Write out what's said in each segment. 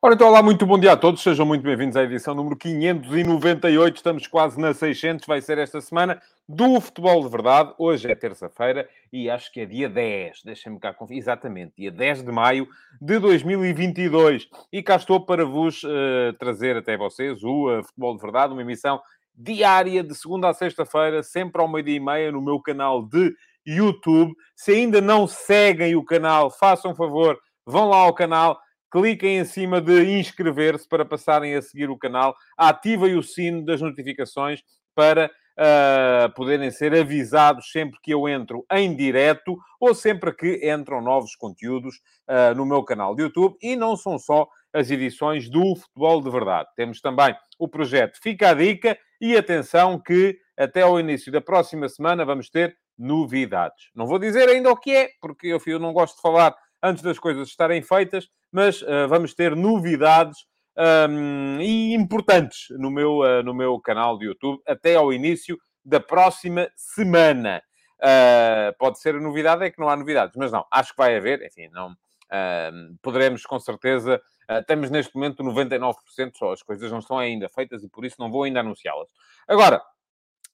Ora, então, olá, muito bom dia a todos. Sejam muito bem-vindos à edição número 598. Estamos quase na 600, vai ser esta semana, do Futebol de Verdade. Hoje é terça-feira e acho que é dia 10. Deixem-me cá conferir. Exatamente, dia 10 de maio de 2022. E cá estou para vos uh, trazer até vocês o uh, Futebol de Verdade, uma emissão diária de segunda a sexta-feira, sempre ao meio-dia e meia, no meu canal de YouTube. Se ainda não seguem o canal, façam favor, vão lá ao canal cliquem em cima de inscrever-se para passarem a seguir o canal, ativem o sino das notificações para uh, poderem ser avisados sempre que eu entro em direto ou sempre que entram novos conteúdos uh, no meu canal de YouTube. E não são só as edições do Futebol de Verdade. Temos também o projeto Fica a Dica e atenção que até ao início da próxima semana vamos ter novidades. Não vou dizer ainda o que é, porque eu, não gosto de falar antes das coisas estarem feitas, mas uh, vamos ter novidades um, e importantes no meu, uh, no meu canal de YouTube até ao início da próxima semana. Uh, pode ser a novidade, é que não há novidades, mas não, acho que vai haver, enfim, não poderemos com certeza. temos neste momento 99% só, as coisas não estão ainda feitas e por isso não vou ainda anunciá-las. Agora,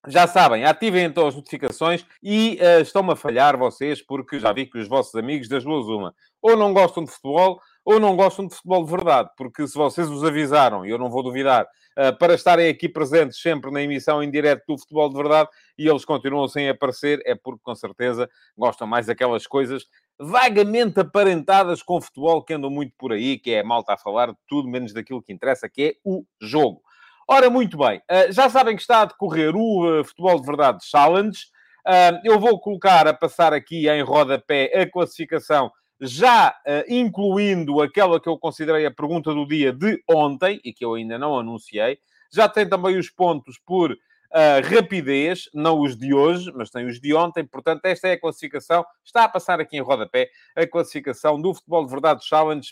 já sabem, ativem então as notificações e uh, estão-me a falhar vocês, porque já vi que os vossos amigos das duas uma, ou não gostam de futebol, ou não gostam de futebol de verdade, porque se vocês os avisaram, e eu não vou duvidar, uh, para estarem aqui presentes sempre na emissão em direto do futebol de verdade, e eles continuam sem aparecer, é porque com certeza gostam mais daquelas coisas vagamente aparentadas com futebol que andam muito por aí, que é malta a falar de tudo menos daquilo que interessa, que é o jogo. Ora, muito bem, uh, já sabem que está a decorrer o uh, Futebol de Verdade Challenge. Eu vou colocar a passar aqui em rodapé a classificação, já incluindo aquela que eu considerei a pergunta do dia de ontem, e que eu ainda não anunciei. Já tem também os pontos por rapidez, não os de hoje, mas tem os de ontem. Portanto, esta é a classificação. Está a passar aqui em rodapé a classificação do Futebol de Verdade Challenge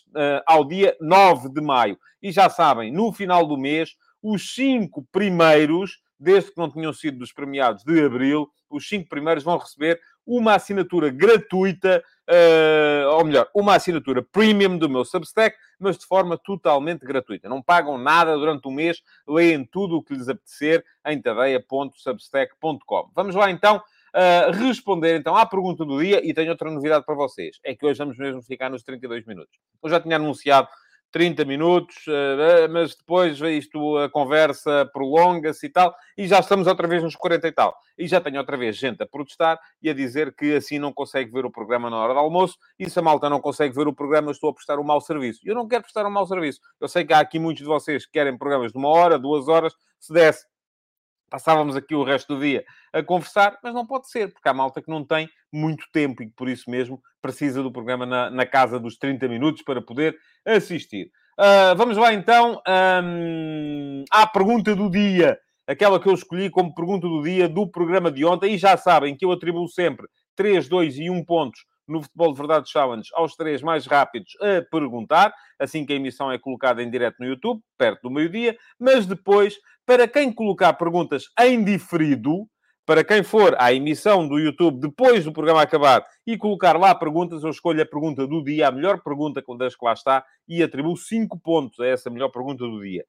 ao dia 9 de maio. E já sabem, no final do mês, os cinco primeiros, desde que não tinham sido dos premiados de abril, os cinco primeiros vão receber uma assinatura gratuita, uh, ou melhor, uma assinatura premium do meu Substack, mas de forma totalmente gratuita. Não pagam nada durante o mês, leem tudo o que lhes apetecer em tadeia.substack.com. Vamos lá então uh, responder então à pergunta do dia e tenho outra novidade para vocês. É que hoje vamos mesmo ficar nos 32 minutos. Eu já tinha anunciado 30 minutos, eh, mas depois isto, a conversa prolonga-se e tal, e já estamos outra vez nos 40 e tal. E já tenho outra vez gente a protestar e a dizer que assim não consegue ver o programa na hora do almoço, e se a malta não consegue ver o programa, estou a prestar um mau serviço. Eu não quero prestar um mau serviço. Eu sei que há aqui muitos de vocês que querem programas de uma hora, duas horas, se desse passávamos aqui o resto do dia a conversar, mas não pode ser, porque há malta que não tem muito tempo e que por isso mesmo precisa do programa na, na casa dos 30 minutos para poder assistir. Uh, vamos lá então um, à pergunta do dia, aquela que eu escolhi como pergunta do dia do programa de ontem, e já sabem que eu atribuo sempre 3, 2 e 1 pontos no Futebol de Verdade Challenge aos três mais rápidos a perguntar, assim que a emissão é colocada em direto no YouTube, perto do meio-dia, mas depois, para quem colocar perguntas em diferido, para quem for à emissão do YouTube depois do programa acabar e colocar lá perguntas, eu escolho a pergunta do dia, a melhor pergunta das que lá está, e atribuo 5 pontos a essa melhor pergunta do dia.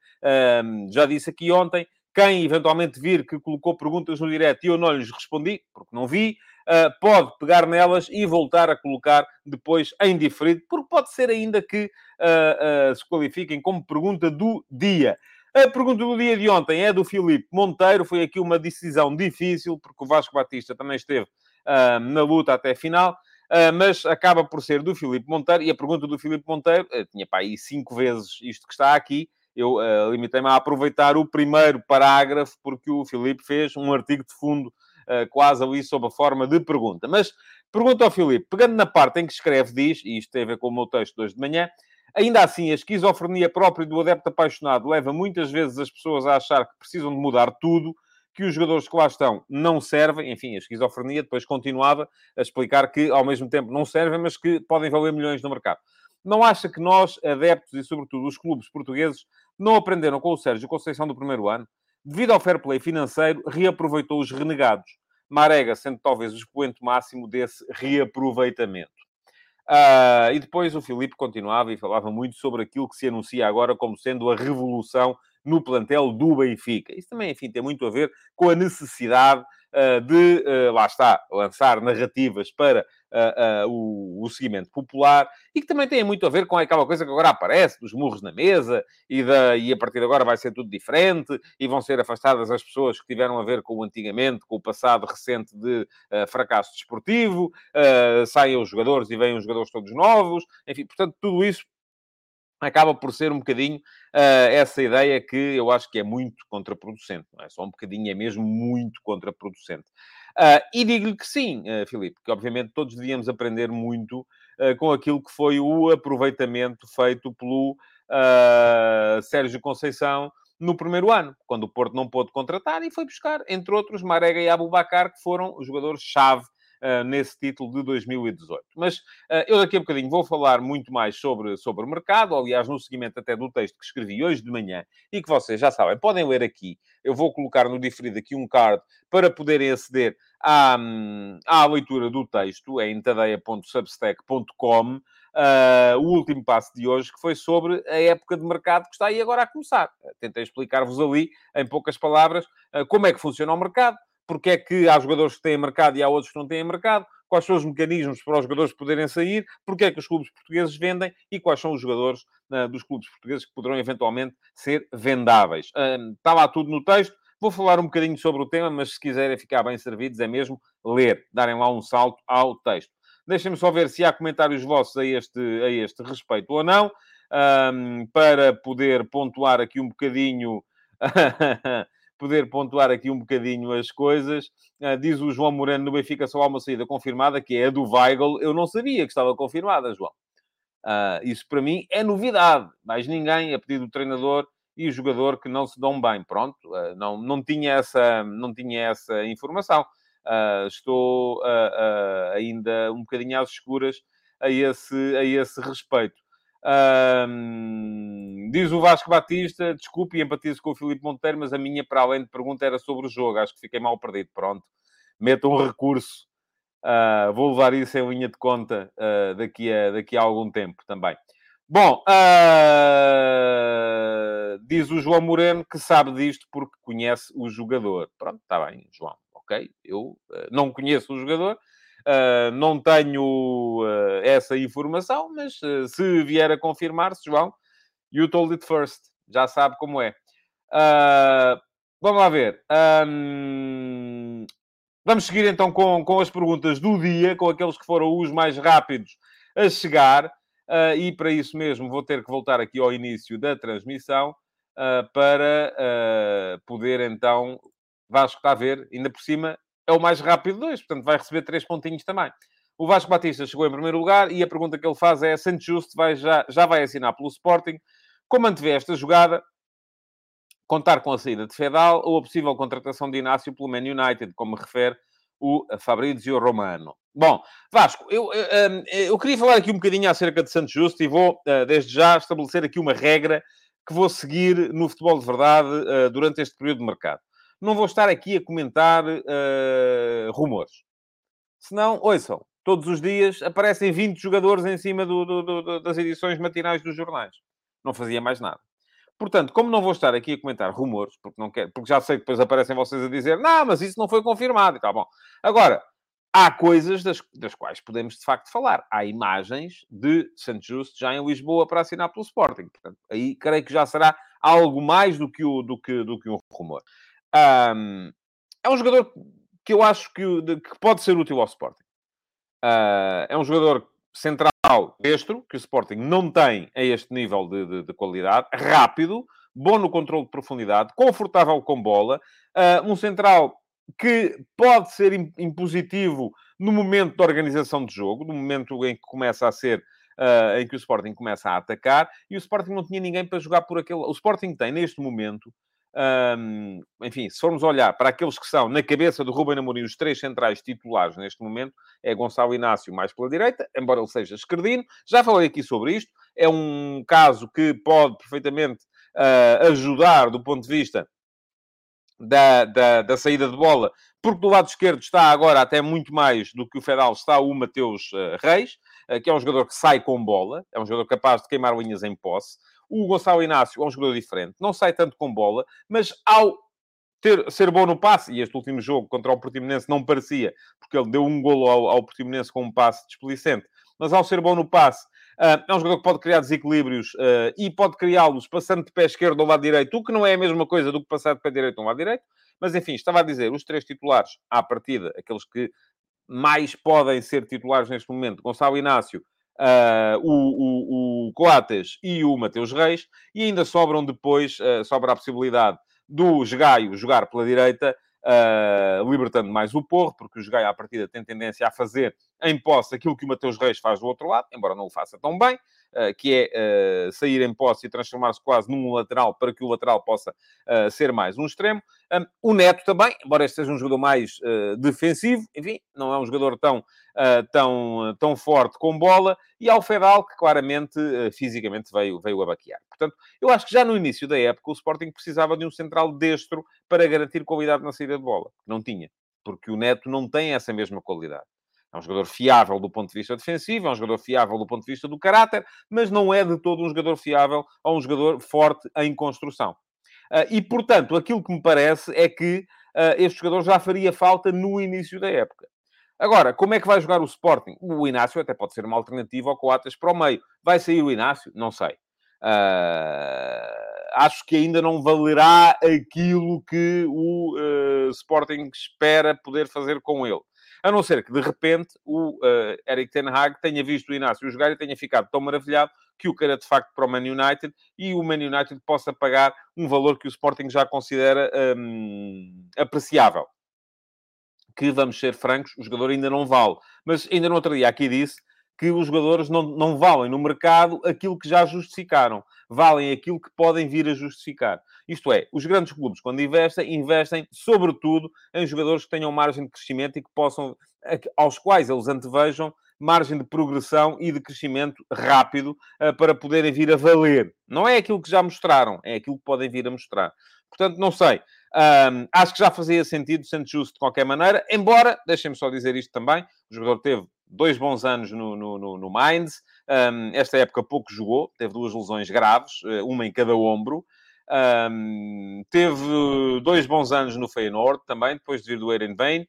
Um, já disse aqui ontem, quem eventualmente vir que colocou perguntas no direto e eu não lhes respondi, porque não vi, uh, pode pegar nelas e voltar a colocar depois em diferido, porque pode ser ainda que uh, uh, se qualifiquem como pergunta do dia. A pergunta do dia de ontem é do Filipe Monteiro. Foi aqui uma decisão difícil, porque o Vasco Batista também esteve na luta até a final. Uh, mas acaba por ser do Filipe Monteiro. E a pergunta do Filipe Monteiro, uh, tinha para aí cinco vezes isto que está aqui, eu uh, limitei-me a aproveitar o primeiro parágrafo, porque o Filipe fez um artigo de fundo uh, quase ali sob a forma de pergunta. Mas pergunta ao Filipe, pegando na parte em que escreve, diz, e isto tem a ver com o meu texto de hoje de manhã, ainda assim, a esquizofrenia própria do adepto apaixonado leva muitas vezes as pessoas a achar que precisam de mudar tudo, que os jogadores que lá estão não servem. Enfim, a esquizofrenia depois continuava a explicar que, ao mesmo tempo, não servem, mas que podem valer milhões no mercado. Não acha que nós, adeptos e, sobretudo, os clubes portugueses, não aprenderam com o Sérgio Conceição do primeiro ano? devido ao fair play financeiro, reaproveitou os renegados. Marega sendo talvez o expoente máximo desse reaproveitamento. Uh, e depois o Filipe continuava e falava muito sobre aquilo que se anuncia agora como sendo a revolução no plantel do Benfica. Isso também, enfim, tem muito a ver com a necessidade de, uh, lá está, lançar narrativas para uh, o, o seguimento popular e que também tem muito a ver com aquela coisa que agora aparece, dos murros na mesa e, da, e a partir de agora vai ser tudo diferente e vão ser afastadas as pessoas que tiveram a ver com o antigamente, com o passado recente de fracasso desportivo, saem os jogadores e vêm os jogadores todos novos, enfim, portanto, tudo isso acaba por ser um bocadinho uh, essa ideia que eu acho que é muito contraproducente. Não é só um bocadinho, é mesmo muito contraproducente. Uh, e digo-lhe que sim, uh, Filipe, que obviamente todos devíamos aprender muito uh, com aquilo que foi o aproveitamento feito pelo Sérgio Conceição no primeiro ano, quando o Porto não pôde contratar e foi buscar, entre outros, Marega e Abubacar, que foram os jogadores-chave nesse título de 2018. Mas uh, eu daqui a bocadinho vou falar muito mais sobre, sobre o mercado, aliás, no seguimento até do texto que escrevi hoje de manhã e que vocês já sabem, podem ler aqui. Eu vou colocar no diferido aqui um card para poderem aceder à, à leitura do texto, é em tadeia.substack.com. Uh, o último passo de hoje, que foi sobre a época de mercado que está aí agora a começar. Tentei explicar-vos ali, em poucas palavras, uh, como é que funciona o mercado, porque é que há jogadores que têm mercado e há outros que não têm mercado, quais são os mecanismos para os jogadores poderem sair, porque é que os clubes portugueses vendem e quais são os jogadores uh, dos clubes portugueses que poderão eventualmente ser vendáveis. Uh, está lá tudo no texto. Vou falar um bocadinho sobre o tema, mas se quiserem ficar bem servidos, é mesmo ler, darem lá um salto ao texto. Deixem-me só ver se há comentários vossos a este, a este respeito ou não, um, para poder pontuar aqui um bocadinho poder pontuar aqui um bocadinho as coisas. Uh, diz o João Moreno no Benfica só há uma saída confirmada, que é a do Weigl. Eu não sabia que estava confirmada, João. Uh, isso para mim é novidade. Mais ninguém, a pedido do treinador e o jogador que não se dão bem. Pronto, uh, não, não, tinha essa, não tinha essa informação. estou ainda um bocadinho às escuras a esse, a esse respeito. Um, diz o Vasco Batista, desculpe, empatizo com o Filipe Monteiro, mas a minha, para além de pergunta, era sobre o jogo. Acho que fiquei mal perdido. Pronto, meto um recurso. Uh, vou levar isso em linha de conta uh, daqui, a, daqui a algum tempo também. Bom, uh, diz o João Moreno que sabe disto porque conhece o jogador. Pronto, está bem, João. Ok, eu não conheço o jogador, Uh, não tenho uh, essa informação, mas uh, se vier a confirmar-se, João, you told it first. Já sabe como é. vamos lá ver. Um, vamos seguir então com, com as perguntas do dia, com aqueles que foram os mais rápidos a chegar. e para isso mesmo vou ter que voltar aqui ao início da transmissão para poder então Vasco está a ver, ainda por cima, é o mais rápido dois, portanto vai receber três pontinhos também. O Vasco Batista chegou em primeiro lugar e a pergunta que ele faz é: Santos Justo vai, já, já vai assinar pelo Sporting? Como antevê esta jogada? Contar com a saída de Fedal ou a possível contratação de Inácio pelo Man United, como refere o Fabrizio Romano. Bom, Vasco, eu, eu, eu, queria falar aqui um bocadinho acerca de Santos Justo e vou, eh, desde já, estabelecer aqui uma regra que vou seguir no futebol de verdade eh, durante este período de mercado. Não vou estar aqui a comentar uh, rumores. Senão, ouçam, todos os dias aparecem 20 jogadores em cima do, do, do, das edições matinais dos jornais. Não fazia mais nada. Portanto, como não vou estar aqui a comentar rumores, porque, não quero, porque já sei que depois aparecem vocês a dizer não, mas isso não foi confirmado tá bom. Agora, há coisas das, das quais podemos de facto falar. Há imagens de Santos Justo já em Lisboa para assinar pelo Sporting. Portanto, aí creio que já será algo mais do que, o, do que, do que um rumor. Um, é um jogador que eu acho que, que pode ser útil ao Sporting. Uh, é um jogador central destro, que o Sporting não tem a este nível de, de, de qualidade, rápido, bom no controle de profundidade, confortável com bola, uh, um central que pode ser impositivo no momento da organização de jogo, no momento em que começa a ser Uh, em que o Sporting começa a atacar e o Sporting não tinha ninguém para jogar por aquele. O Sporting tem neste momento enfim, se formos olhar para aqueles que são, na cabeça do Ruben Amorim, os três centrais titulares neste momento, é Gonçalo Inácio mais pela direita, embora ele seja esquerdino. Já falei aqui sobre isto. É um caso que pode perfeitamente uh, ajudar do ponto de vista da, da, da, saída de bola, porque do lado esquerdo está agora até muito mais do que o Fedal, está o Mateus uh, Reis, uh, que é um jogador que sai com bola, é um jogador capaz de queimar linhas em posse. O Gonçalo Inácio é um jogador diferente, não sai tanto com bola, mas ao ter, ser bom no passe, e este último jogo contra o Portimonense não parecia, porque ele deu um golo ao, ao Portimonense com um passe desplicente, mas ao ser bom no passe, Uh, é um jogador que pode criar desequilíbrios uh, e pode criá-los passando de pé esquerdo ao lado direito, o que não é a mesma coisa do que passar de pé direito ao lado direito. Mas, enfim, estava a dizer, os três titulares, à partida, aqueles que mais podem ser titulares neste momento, Gonçalo Inácio, uh, o, o, o Coates e o Mateus Reis, e ainda sobram depois, sobra a possibilidade do Gaio jogar pela direita, uh, libertando mais o Porro, porque o Gaio, à partida, tem tendência a fazer em posse aquilo que o Mateus Reis faz do outro lado, embora não o faça tão bem, uh, que é uh, sair em posse e transformar-se quase num lateral para que o lateral possa ser mais um extremo. O Neto também, embora este seja um jogador mais defensivo, enfim, não é um jogador tão tão, tão forte com bola, e ao Fedal, que claramente, fisicamente, veio, veio a baquear. Portanto, eu acho que já no início da época o Sporting precisava de um central destro para garantir qualidade na saída de bola. Não tinha, porque o Neto não tem essa mesma qualidade. É um jogador fiável do ponto de vista defensivo, é um jogador fiável do ponto de vista do caráter, mas não é de todo um jogador fiável ou um jogador forte em construção. Uh, e, portanto, aquilo que me parece é que uh, este jogador já faria falta no início da época. Agora, como é que vai jogar o Sporting? O Inácio até pode ser uma alternativa ao Coates para o meio. Vai sair o Inácio? Não sei. Uh, acho que ainda não valerá aquilo que o uh, Sporting espera poder fazer com ele. A não ser que, de repente, o uh, Eric Ten Hag tenha visto o Inácio jogar e tenha ficado tão maravilhado que o queira, de facto, para o Man United e o Man United possa pagar um valor que o Sporting já considera um, apreciável que, vamos ser francos, o jogador ainda não vale. Mas ainda no outro dia aqui disse que os jogadores não, não valem no mercado aquilo que já justificaram. Valem aquilo que podem vir a justificar. Isto é, os grandes clubes, quando investem, investem sobretudo em jogadores que tenham margem de crescimento e que possam, aos quais eles antevejam margem de progressão e de crescimento rápido uh, para poderem vir a valer. Não é aquilo que já mostraram, é aquilo que podem vir a mostrar. Portanto, não sei. Um, acho que já fazia sentido, sendo justo de qualquer maneira, embora, deixem-me só dizer isto também, o jogador teve dois bons anos no, no, no, no Mainz, um, esta época pouco jogou, teve duas lesões graves, eh, uma em cada ombro, um, teve dois bons anos no Feyenoord também, depois de vir do Erenveen,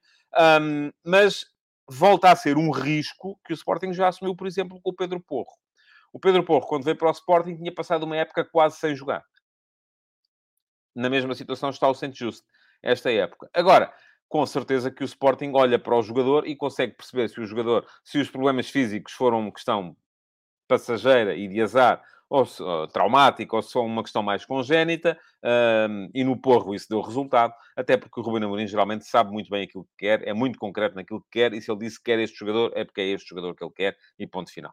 um, mas volta a ser um risco que o Sporting já assumiu, por exemplo, com o Pedro Porro. O Pedro Porro, quando veio para o Sporting, tinha passado uma época quase sem jogar na mesma situação está o Saint Just, esta época. Agora, com certeza que o Sporting olha para o jogador e consegue perceber se o jogador, se os problemas físicos foram uma questão passageira e de azar, ou, ou traumática, ou se são uma questão mais congénita, um, e no Porro isso deu resultado, até porque o Ruben Amorim geralmente sabe muito bem aquilo que quer, é muito concreto naquilo que quer, e se ele disse que quer este jogador, é porque é este jogador que ele quer, e ponto final.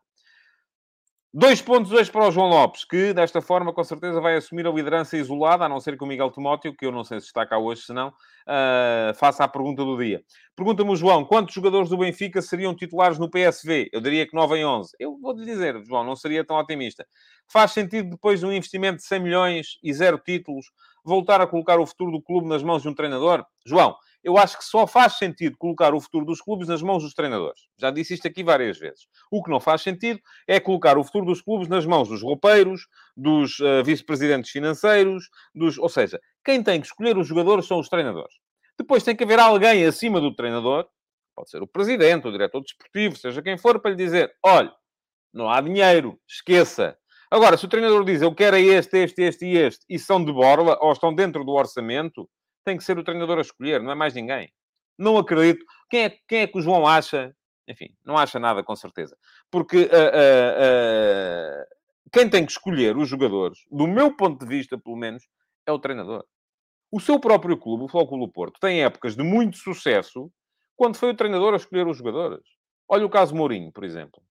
Dois pontos hoje para o João Lopes, que desta forma com certeza vai assumir a liderança isolada, a não ser que o Miguel Timóteo, que eu não sei se está cá hoje, se não, uh, faça a pergunta do dia. Pergunta-me João, quantos jogadores do Benfica seriam titulares no PSV? Eu diria que 9 em 11. Eu vou-lhe dizer, João, não seria tão otimista. Faz sentido, depois de um investimento de 100 milhões e zero títulos, voltar a colocar o futuro do clube nas mãos de um treinador? João, eu acho que só faz sentido colocar o futuro dos clubes nas mãos dos treinadores. Já disse isto aqui várias vezes. O que não faz sentido é colocar o futuro dos clubes nas mãos dos roupeiros, dos uh, vice-presidentes financeiros, dos... ou seja, quem tem que escolher os jogadores são os treinadores. Depois tem que haver alguém acima do treinador, pode ser o presidente, o diretor desportivo, seja quem for, para lhe dizer: olha, não há dinheiro, esqueça. Agora, se o treinador diz eu quero este, este, este e este, e são de borla, ou estão dentro do orçamento, tem que ser o treinador a escolher, não é mais ninguém. Não acredito. Quem é, quem é que o João acha? Enfim, não acha nada com certeza. Porque uh, uh, uh, quem tem que escolher os jogadores, do meu ponto de vista, pelo menos, é o treinador. O seu próprio clube, o Flóculo Porto, tem épocas de muito sucesso quando foi o treinador a escolher os jogadores. Olha o caso Mourinho, por exemplo.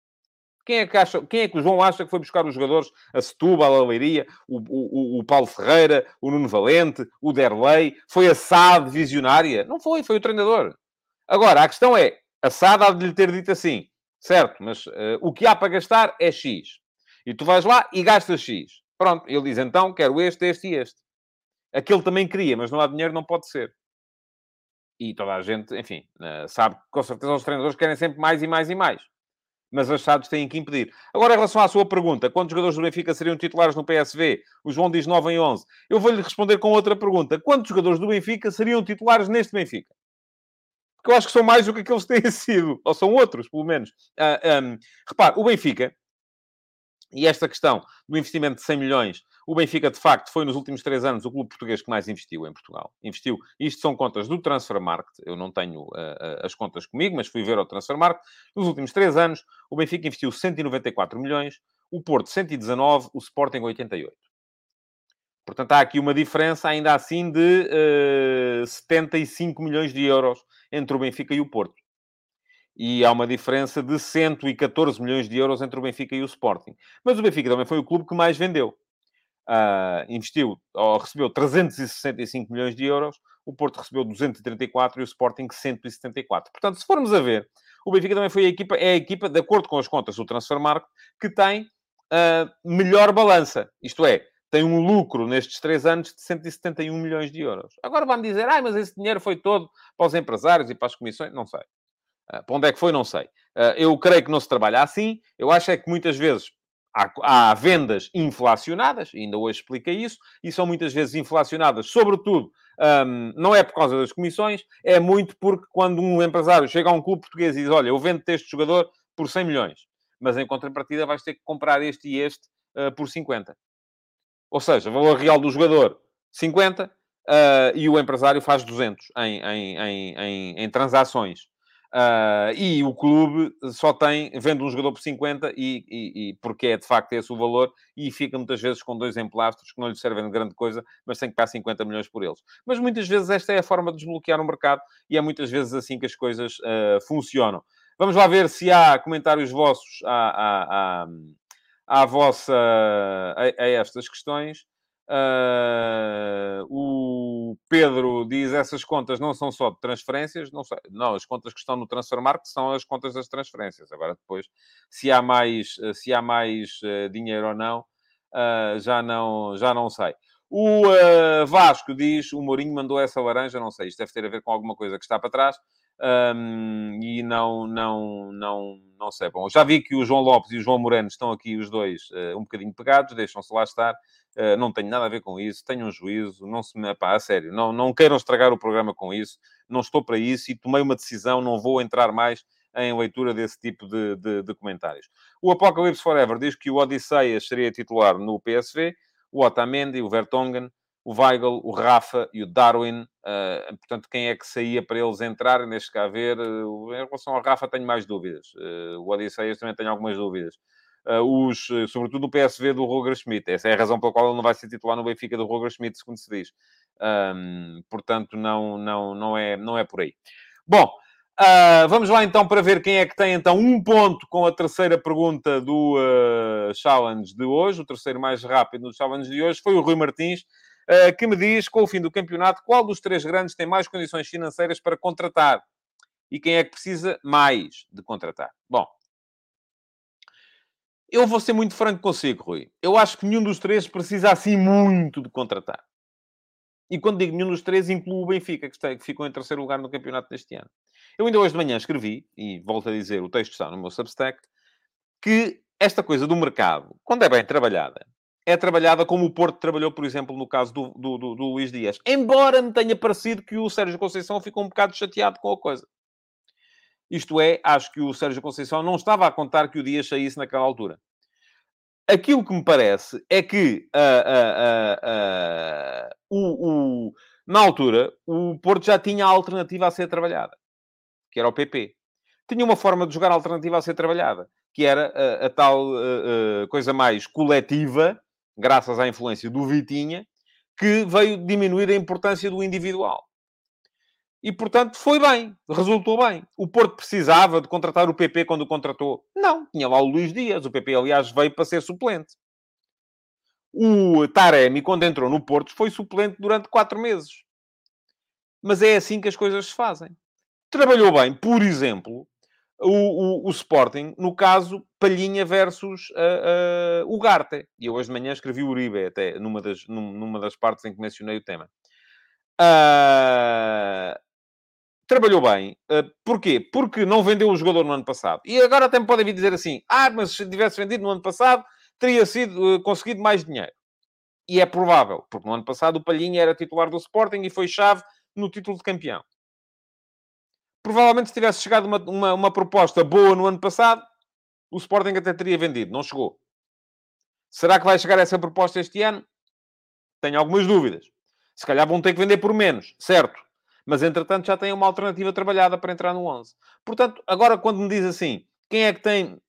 Quem é que, acha, quem é que o João acha que foi buscar os jogadores? A Setúbal, a Leiria, o, o, o Paulo Ferreira, o Nuno Valente, o Derlei? Foi a SAD visionária? Não foi, foi o treinador. Agora, a questão é, a SAD há de lhe ter dito assim, certo, mas uh, o que há para gastar é X. E tu vais lá e gastas X. Pronto, ele diz então, quero este, este e este. Aquele também queria, mas não há dinheiro, não pode ser. E toda a gente, enfim, eh, sabe que com certeza os treinadores querem sempre mais e mais e mais. Mas SADs têm que impedir. Agora, em relação à sua pergunta, quantos jogadores do Benfica seriam titulares no PSV? O João diz 9 em 11. Eu vou-lhe responder com outra pergunta. Quantos jogadores do Benfica seriam titulares neste Benfica? Porque eu acho que são mais do que aqueles que têm sido. Ou são outros, pelo menos. Uh, um, repare, o Benfica, e esta questão do investimento de 100 milhões o Benfica, de facto, foi nos últimos três anos o clube português que mais investiu em Portugal. Investiu, isto são contas do Transfermarkt, eu não tenho uh, as contas comigo, mas fui ver ao Transfermarkt. Nos últimos três anos, o Benfica investiu 194 milhões, o Porto 119, o Sporting 88. Portanto, há aqui uma diferença, ainda assim, de uh, eh, 75 milhões de euros entre o Benfica e o Porto. E há uma diferença de 114 milhões de euros entre o Benfica e o Sporting. Mas o Benfica também foi o clube que mais vendeu uh, investiu ou recebeu 365 milhões de euros, o Porto recebeu 234 e o Sporting 174. Portanto, se formos a ver, o Benfica também foi a equipa, é a equipa, de acordo com as contas do Transfermarkt, que tem uh, melhor balança. Isto é, tem um lucro nestes três anos de 171 milhões de euros. Agora vão dizer, ah, mas esse dinheiro foi todo para os empresários e para as comissões. Não sei. Uh, para onde é que foi, não sei. Uh, eu creio que não se trabalha assim. Eu acho é que muitas vezes Há, há, vendas inflacionadas, ainda hoje explica isso, e são muitas vezes inflacionadas, sobretudo, um, não é por causa das comissões, é muito porque quando um empresário chega a um clube português e diz: Olha, eu vendo-te este jogador por 100 milhões, mas em contrapartida vais ter que comprar este e este uh, por 50. Ou seja, valor real do jogador 50 uh, e o empresário faz 200 em, em, em, em transações. Uh, e o clube só tem, vende um jogador por 50 e, e, e, porque é de facto esse o valor e fica muitas vezes com dois emplastros que não lhe servem de grande coisa, mas tem que pagar 50 milhões por eles. Mas muitas vezes esta é a forma de desbloquear o mercado e é muitas vezes assim que as coisas uh, funcionam. Vamos lá ver se há comentários vossos à, à, à, à vossa, a, a estas questões. Uh, o Pedro diz essas contas não são só de transferências, não, sei, não, as contas que estão no Transfermarkt são as contas das transferências. Agora depois, se há mais, se há mais uh, dinheiro ou não, uh, já não, já não sei. O Vasco diz, o Mourinho mandou essa laranja, não sei, isto deve ter a ver com alguma coisa que está para trás. Um, e não, não, não, não sei. Bom, já vi que o João Lopes e o João Moreno estão aqui os dois um bocadinho pegados, deixam-se lá estar. Uh, não tenho nada a ver com isso, tenham um juízo, não se me... Pá, a sério, não, não queiram estragar o programa com isso, não estou para isso e tomei uma decisão, não vou entrar mais em leitura desse tipo de, de, de comentários. O Apocalypse Forever diz que o Odisseias seria titular no PSV, o Otamendi, o Vertonghen, o Weigl, o Rafa e o Darwin. Uh, portanto, quem é que saía para eles entrarem? Deixa cá. Uh, em relação ao Rafa, tenho mais dúvidas. Uh, o Odisseias também tenho algumas dúvidas os, eh, sobretudo o PSV do Roger Schmidt. Essa é a razão pela qual ele não vai ser titular no Benfica do Roger Schmidt, segundo se diz. Um, portanto, não, não, não, é, não é por aí. Bom, uh, vamos lá então para ver quem é que tem então um ponto com a terceira pergunta do uh, challenge de hoje. O terceiro mais rápido do challenge de hoje foi o Rui Martins. Uh, que me diz, com o fim do campeonato, qual dos três grandes tem mais condições financeiras para contratar? E quem é que precisa mais de contratar? Bom, eu vou ser muito franco consigo, Rui. Eu acho que nenhum dos três precisa assim muito de contratar. E quando digo nenhum dos três, incluo o Benfica, que, está, que ficou em terceiro lugar no campeonato deste ano. Eu ainda hoje de manhã escrevi, e volto a dizer, o texto está no meu Substack, que esta coisa do mercado, quando é bem trabalhada, é trabalhada como o Porto trabalhou, por exemplo, no caso do, do, do, do Luís Dias. Embora me tenha parecido que o Sérgio Conceição ficou um bocado chateado com a coisa. Isto é, acho que o Sérgio Conceição não estava a contar que o Dias saísse naquela altura. Aquilo que me parece é que uh, uh, uh, o, o, na altura o Porto já tinha a alternativa a ser trabalhada, que era o PP. Tinha uma forma de jogar alternativa a ser trabalhada, que era a, a tal coisa mais coletiva, graças à influência do Vitinha, que veio diminuir a importância do individual. E, portanto, foi bem, resultou bem. O Porto precisava de contratar o PP quando o contratou? Não, tinha lá o Luís Dias. O PP, aliás, veio para ser suplente. O Taremi, quando entrou no Porto, foi suplente durante quatro meses. Mas é assim que as coisas se fazem. Trabalhou bem, por exemplo, o, o, o Sporting, no caso, Palhinha versus uh, uh, o Garte. E eu hoje de manhã escrevi o Uribe, até numa das, numa das partes em que mencionei o tema. Uh, trabalhou bem. Uh, porquê? Porque não vendeu o jogador no ano passado. E agora até me podem vir dizer assim, ah, mas se tivesse vendido no ano passado, teria sido, uh, conseguido mais dinheiro. E é provável, porque no ano passado o Palhinha era titular do Sporting e foi chave no título de campeão provavelmente se tivesse chegado uma, uma, uma, proposta boa no ano passado, o Sporting até teria vendido. Não chegou. Será que vai chegar essa proposta este ano? Tenho algumas dúvidas. Se calhar vão ter que vender por menos, certo. Mas, entretanto, já têm uma alternativa trabalhada para entrar no 11. Portanto, agora quando me diz assim, quem é que tem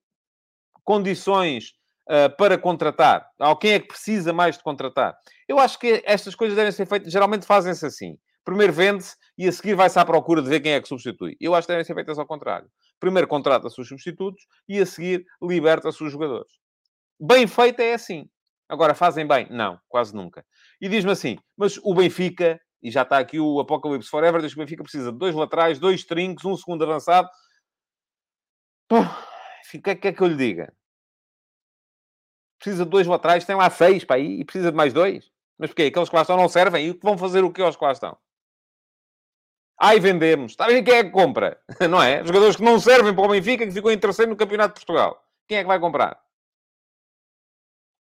condições uh, para contratar? Ou quem é que precisa mais de contratar? Eu acho que estas coisas devem ser feitas, geralmente fazem-se assim. Primeiro vende-se e a seguir vai-se à procura de ver quem é que substitui. Eu acho que devem ser feitas ao contrário. Primeiro contrata-se os substitutos e a seguir liberta-se os jogadores. Bem feito é assim. Agora, fazem bem? Não, quase nunca. E diz-me assim, mas o Benfica, e já está aqui o Apocalipse Forever, diz que o Benfica precisa de dois laterais, dois trincos, um segundo avançado. O que é, que é que eu lhe diga? Precisa de dois laterais, tem lá seis para aí, e precisa de mais dois? Mas porquê? Aqueles que lá estão não servem? E vão fazer o que aos que lá estão? Ai, vendemos. Está ver quem é que compra? Não é? Jogadores que não servem para o Benfica, que ficou em terceiro no Campeonato de Portugal. Quem é que vai comprar?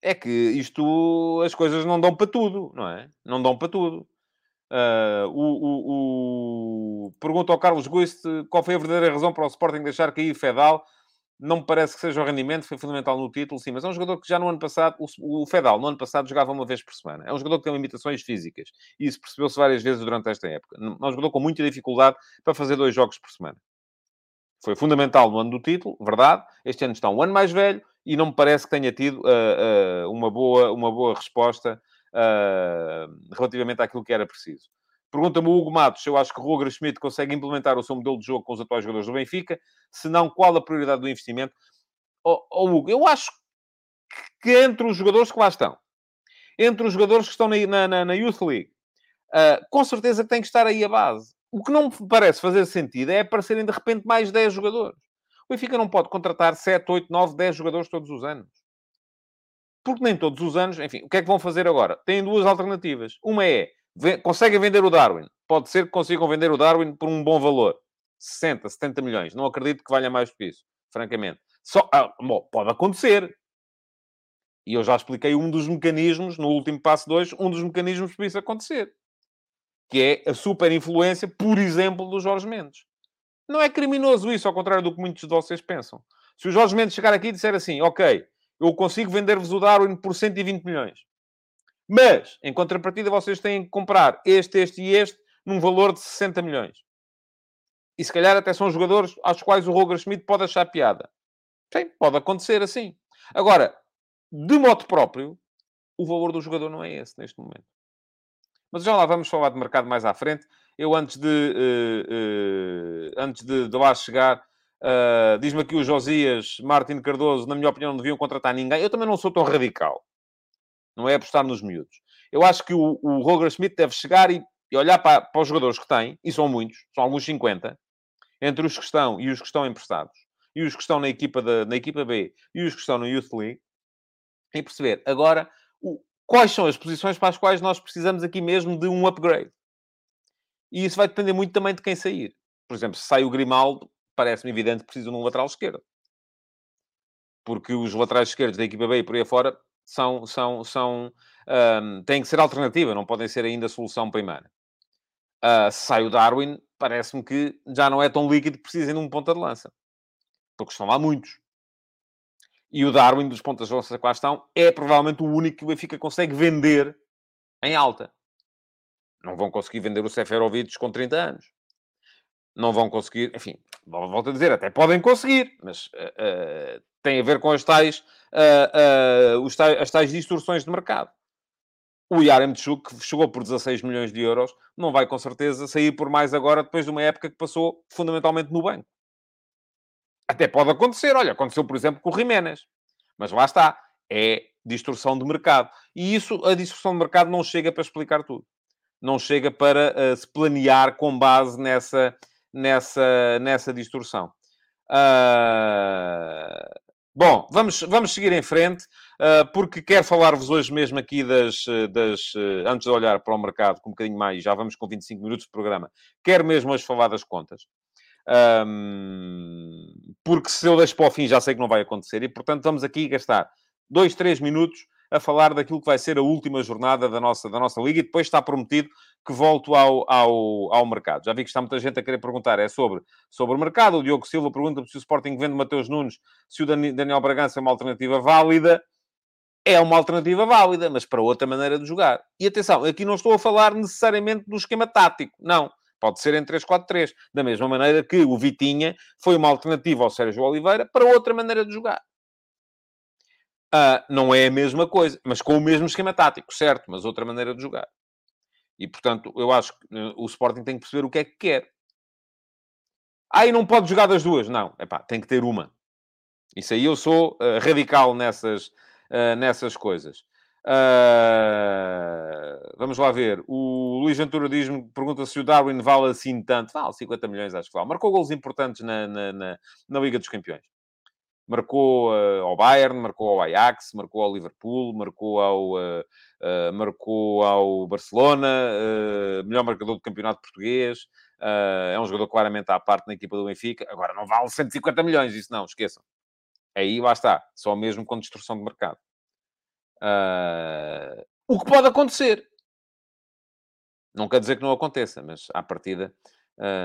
É que isto, as coisas não dão para tudo, não é? Não dão para tudo. Uh, o, o, o... Pergunta ao Carlos Guist qual foi a verdadeira razão para o Sporting deixar cair Fedal não me parece que seja o rendimento, foi fundamental no título, sim, mas é um jogador que já no ano passado, o, o Fedal, no ano passado, jogava uma vez por semana. É um jogador que tem limitações físicas. E isso percebeu-se várias vezes durante esta época. É um jogador com muita dificuldade para fazer dois jogos por semana. Foi fundamental no ano do título, verdade. Este ano está um ano mais velho e não me parece que tenha tido uh, uh, uma, boa, uma boa resposta uh, relativamente àquilo que era preciso. Pergunta-me o Hugo Matos eu acho que o Roger Schmidt consegue implementar o seu modelo de jogo com os atuais jogadores do Benfica. Se não, qual a prioridade do investimento? Oh, oh, Hugo, eu acho que entre os jogadores que lá estão, entre os jogadores que estão na, na, na Youth League, uh, com certeza tem que estar aí a base. O que não me parece fazer sentido é aparecerem de repente mais 10 jogadores. O Benfica não pode contratar 7, 8, 9, 10 jogadores todos os anos. Porque nem todos os anos, enfim, o que é que vão fazer agora? Têm duas alternativas. Uma é Conseguem vender o Darwin. Pode ser que consigam vender o Darwin por um bom valor. 60, 70 milhões. Não acredito que valha mais do que isso, francamente. Só, ah, bom, pode acontecer. E eu já expliquei um dos mecanismos, no último passo 2, um dos mecanismos para isso acontecer. Que é a super influência, por exemplo, do Jorge Mendes. Não é criminoso isso, ao contrário do que muitos de vocês pensam. Se o Jorge Mendes chegar aqui e disser assim, ok, eu consigo vender-vos o Darwin por 120 milhões. Mas, em contrapartida, vocês têm que comprar este, este e este num valor de 60 milhões. E se calhar até são jogadores aos quais o Roger Schmidt pode achar piada. Sim, pode acontecer assim. Agora, de modo próprio, o valor do jogador não é esse neste momento. Mas já lá vamos falar de mercado mais à frente. Eu, antes de, uh, uh, antes de, de lá chegar, uh, diz-me aqui o Josias, Martin Cardoso, na minha opinião, não deviam contratar ninguém. Eu também não sou tão radical. Não é apostar nos miúdos. Eu acho que o, o Roger Smith deve chegar e, e olhar para, para, os jogadores que tem, e são muitos, são alguns 50, entre os que estão e os que estão emprestados, e os que estão na equipa, da, na equipa B e os que estão no Youth League, e perceber agora o, quais são as posições para as quais nós precisamos aqui mesmo de um upgrade. E isso vai depender muito também de quem sair. Por exemplo, se sai o Grimaldo, parece-me evidente que precisa de um lateral esquerdo. Porque os laterais esquerdos da equipa B e por aí afora são, são, são, um, têm que ser alternativa, não podem ser ainda a solução primária. Uh, se sai o Darwin, parece-me que já não é tão líquido que precisem de um ponta de lança. Porque estão lá muitos. E o Darwin, dos pontas de lança que lá estão, é provavelmente o único que o Benfica consegue vender em alta. Não vão conseguir vender o Seferovic com 30 anos. Não vão conseguir, enfim, volto a dizer, até podem conseguir, mas uh, uh, tem a ver com as tais, uh, os tais, as tais distorções de mercado. O Yaremchuk, que chegou por 16 milhões de euros, não vai com certeza sair por mais agora, depois de uma época que passou fundamentalmente no banco. Até pode acontecer, olha, aconteceu, por exemplo, com o Jiménez. Mas lá está, é distorção de mercado. E isso, a distorção de mercado não chega para explicar tudo. Não chega para se planear com base nessa, nessa, nessa distorção. Uh... Bom, vamos, vamos seguir em frente, uh, porque quero falar-vos hoje mesmo aqui das, das uh, antes de olhar para o mercado com um bocadinho mais, já vamos com 25 minutos de programa, quero mesmo hoje falar das contas. Porque se eu deixo para o fim já sei que não vai acontecer e, portanto, vamos aqui gastar dois, três minutos a falar daquilo que vai ser a última jornada da nossa, da nossa liga e depois está prometido que volto ao, ao, ao mercado. Já vi que está muita gente a querer perguntar, é sobre, sobre o mercado. O Diogo Silva pergunta se o Sporting vende Mateus Nunes, se o Daniel Bragança é uma alternativa válida. É uma alternativa válida, mas para outra maneira de jogar. E atenção, aqui não estou a falar necessariamente do esquema tático, não. Pode ser em 3-4-3. Da mesma maneira que o Vitinha foi uma alternativa ao Sérgio Oliveira para outra maneira de jogar. Uh, não é a mesma coisa, mas com o mesmo esquema tático, certo, mas outra maneira de jogar. E, portanto, eu acho que uh, o Sporting tem que perceber o que é que quer. Ah, e não pode jogar das duas. Não, é pá, tem que ter uma. Isso aí eu sou uh, radical nessas, nessas coisas. vamos lá ver. O Luís Ventura diz-me, pergunta se o Darwin vale assim tanto. Vale 50 milhões, acho que vale. Marcou golos importantes na, na, na, na Liga dos Campeões marcou uh, ao Bayern, marcou ao Ajax, marcou ao Liverpool, marcou ao, uh, uh, marcou ao Barcelona, melhor marcador do campeonato português. é um jogador claramente à parte na equipa do Benfica. Agora, não vale 150 milhões, isso não, esqueçam. Aí lá está, só mesmo com destruição de mercado. o que pode acontecer. Não quer dizer que não aconteça, mas à partida Uh,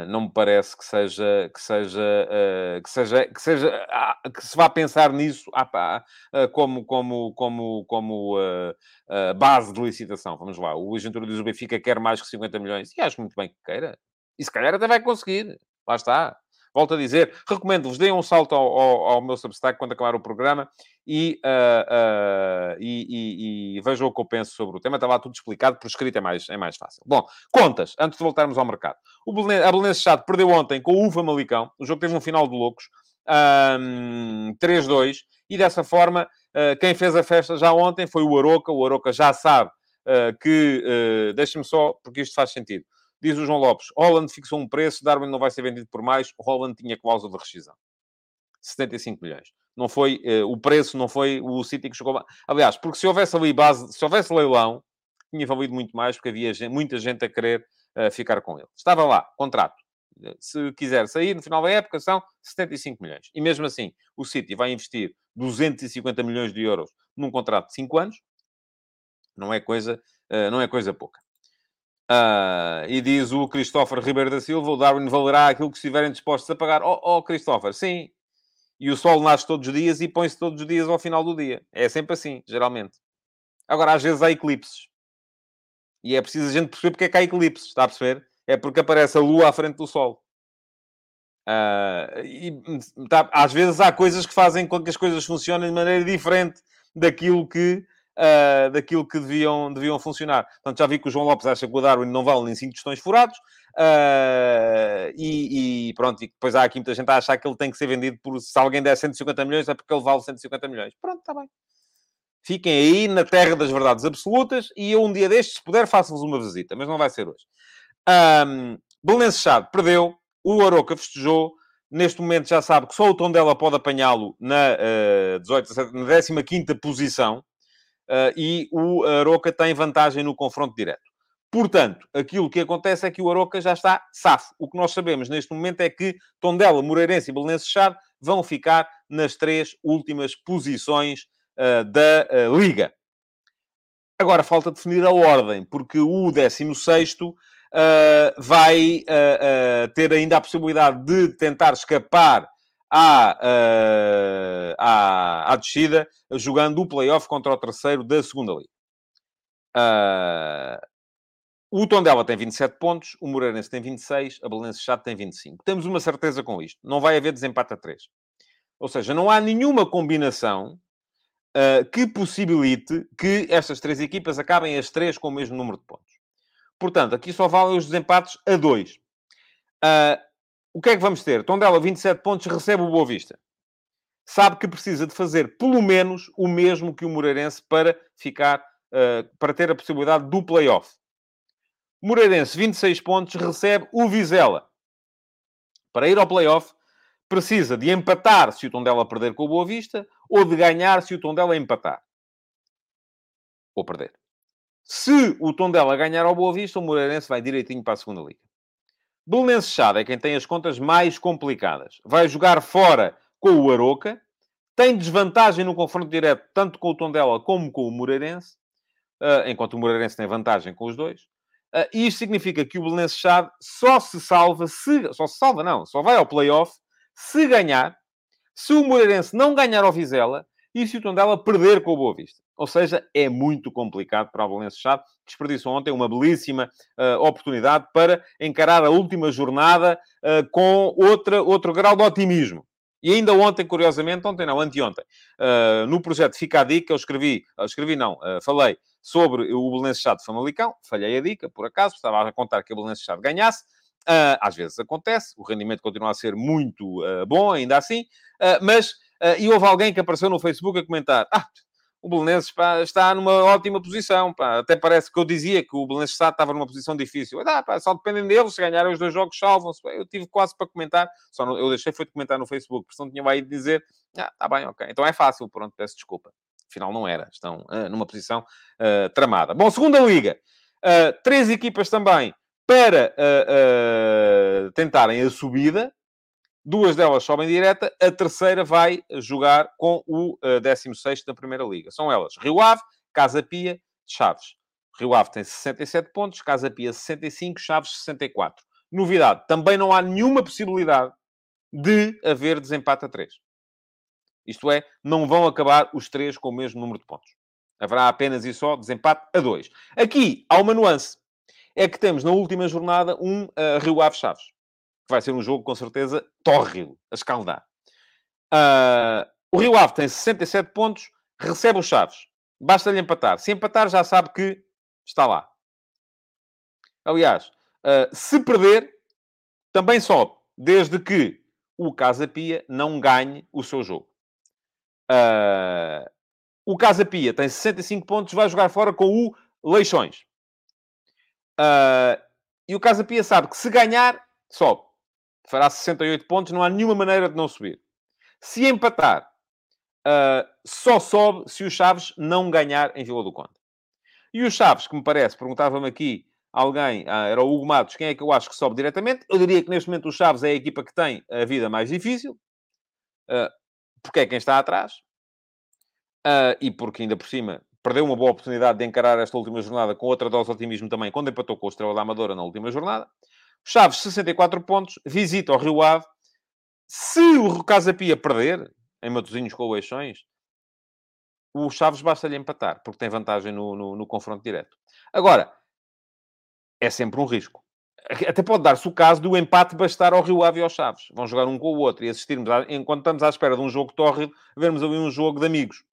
não me parece que seja que seja uh, que seja que seja uh, que se vá pensar nisso como como como como base de licitação. Vamos lá, o Luís Ventura diz o Benfica quer mais que 50 milhões e acho muito bem que queira e se calhar até vai conseguir. Lá está. Volto a dizer, recomendo-vos, deem um salto ao, ao, ao, meu Substack quando acabar o programa e, uh, uh, e, e, e, vejam o que eu penso sobre o tema. Está lá tudo explicado, por escrito é mais, é mais fácil. Bom, contas, antes de voltarmos ao mercado. O Belenenses, a Belenenses Chade perdeu ontem com o Ufa Malicão. O jogo teve um final de loucos. Um, 3-2. E dessa forma, uh, quem fez a festa já ontem foi o Aroca. O Aroca já sabe que... Uh, Deixem-me só, porque isto faz sentido Diz o João Lopes, Holland fixou um preço, Darwin não vai ser vendido por mais, Holland tinha cláusula de rescisão. 75 milhões. Não foi, uh, o preço não foi o City que chegou... Aliás, porque se houvesse ali base, se houvesse leilão, tinha valido muito mais, porque havia gente, muita gente a querer uh, ficar com ele. Estava lá, contrato. Se quiser sair no final da época, são 75 milhões. E mesmo assim, o City vai investir 250 milhões de euros num contrato de 5 anos. Não é coisa, uh, não é coisa pouca. Uh, e diz o Christopher Ribeiro da Silva, o Darwin valerá aquilo que estiverem dispostos a pagar. Oh, oh Christopher, sim. E o sol nasce todos os dias e põe-se todos os dias ao final do dia. É sempre assim, geralmente. Agora, às vezes há eclipses. E é preciso a gente perceber porque é que há eclipses, está a perceber? É porque aparece a lua à frente do sol. Uh, e tá, às vezes há coisas que fazem com que as coisas funcionem de maneira diferente daquilo que uh, daquilo que deviam, deviam funcionar. Portanto, já vi que o João Lopes acha que o Darwin não vale nem 5 tostões furados. Uh, e, e, pronto, e depois há aqui muita gente a achar que ele tem que ser vendido por se alguém der 150 milhões é porque ele vale 150 milhões. Pronto, está bem. Fiquem aí na terra das verdades absolutas e eu um dia destes, se puder, faço-vos uma visita, mas não vai ser hoje. Um, Belenenses Chade perdeu, o Aroca festejou, neste momento já sabe que só o tom dela pode apanhá-lo na, uh, 18, na 15 posição, e o Aroca tem vantagem no confronto direto. Portanto, aquilo que acontece é que o Aroca já está safo. O que nós sabemos neste momento é que Tondela, Moreirense e Belenenses Chade vão ficar nas três últimas posições uh, da uh, Liga. Agora falta definir a ordem, porque o 16 uh, vai ter ainda a possibilidade de tentar escapar à, uh, à, à descida, jogando o play-off contra o terceiro da segunda liga. Uh, o Tondela tem 27 pontos, o Moreirense tem 26, a Belenenses Chato tem 25. Temos uma certeza com isto. Não vai haver desempate a 3. Ou seja, não há nenhuma combinação uh, que possibilite que estas três equipas acabem as três com o mesmo número de pontos. Portanto, aqui só valem os desempates a 2. Uh, o que é que vamos ter? Tondela, 27 pontos, recebe o Boa Vista. Sabe que precisa de fazer pelo menos o mesmo que o Moreirense para ficar, uh, para ter a possibilidade do play-off. Moreirense, 26 pontos, recebe o Vizela. Para ir ao play-off, precisa de empatar se o Tondela perder com o Boa Vista ou de ganhar se o Tondela empatar. Ou perder. Se o Tondela ganhar ao Boa Vista, o Moreirense vai direitinho para a segunda liga. Belenense Chade é quem tem as contas mais complicadas. Vai jogar fora com o Aroca, tem desvantagem no confronto direto, tanto com o Tondela como com o Moreirense, uh, enquanto o Moreirense tem vantagem com os dois. Uh, e isto significa que o Belenense Chade só se salva, se, só se salva não, só vai ao play-off se ganhar, se o Moreirense não ganhar ao Vizela e se o Tondela perder com o Boa Vista. Ou seja, é muito complicado para o Chade. Desperdiçou ontem uma belíssima uh, oportunidade para encarar a última jornada uh, com outra, outro grau de otimismo. E ainda ontem, curiosamente, ontem não, anteontem, uh, no projeto Fica a Dica, eu escrevi, escrevi não, falei sobre o Belenense Chade Famalicão, falhei a dica, por acaso, estava a contar que o Belenense Chade ganhasse, Uh, às vezes acontece, o rendimento continua a ser muito uh, bom, ainda assim, uh, mas e houve alguém que apareceu no Facebook a comentar: Ah, o Belenenses pá, está numa ótima posição. Pá. Até parece que eu dizia que o Belenenses estava numa posição difícil. Ah, pá, só dependem deles, se ganharem os dois jogos, salvam-se. Eu tive quase para comentar, só não, eu deixei foi de comentar no Facebook, porque não tinha aí de dizer: Ah, está bem, ok. Então é fácil, pronto, peço desculpa. Afinal, não era. Estão numa posição tramada. Bom, segunda liga. três equipas também para tentarem a subida. Duas delas sobem direta, a terceira vai jogar com o uh, 16 da Primeira Liga. São elas Rio Ave, Casa Pia, Chaves. Rio Ave tem 67 pontos, Casa Pia 65, Chaves 64. Novidade, também não há nenhuma possibilidade de haver desempate a 3. Isto é, não vão acabar os três com o mesmo número de pontos. Haverá apenas e só desempate a 2. Aqui há uma nuance é que temos na última jornada um uh, Rio Ave Chaves, vai ser um jogo com certeza tórrido, a escaldar. Uh, o Rio Ave tem 67 pontos, recebe os Chaves. Basta-lhe empatar. Se empatar, já sabe que está lá. Aliás, uh, se perder, também sobe, desde que o Casa Pia não ganhe o seu jogo. Uh, o Casa Pia tem 65 pontos, vai jogar fora com o Leixões. Uh, e o Casa Pia sabe que se ganhar, sobe. Fará 68 pontos, não há nenhuma maneira de não subir. Se empatar, uh, só sobe se o Chaves não ganhar em Vila do Conde. E o Chaves, que me parece, perguntava-me aqui alguém, ah, era o Hugo Matos, quem é que eu acho que sobe diretamente? Eu diria que neste momento o Chaves é a equipa que tem a vida mais difícil, uh, porque é quem está atrás, uh, e porque ainda por cima perdeu uma boa oportunidade de encarar esta última jornada com outra dose de otimismo também, quando empatou com o Estrela da Amadora na última jornada. Chaves, 64 pontos, visita o Rio Ave. Se o Casa Pia perder, em Matosinhos com o Eixões, o Chaves basta-lhe empatar, porque tem vantagem no, no, no confronto direto. Agora, é sempre um risco. Até pode dar-se o caso do empate bastar ao Rio Ave e ao Chaves. Vão jogar um com o outro e assistirmos, enquanto estamos à espera de um jogo tórrido, vermos ali um jogo de amigos.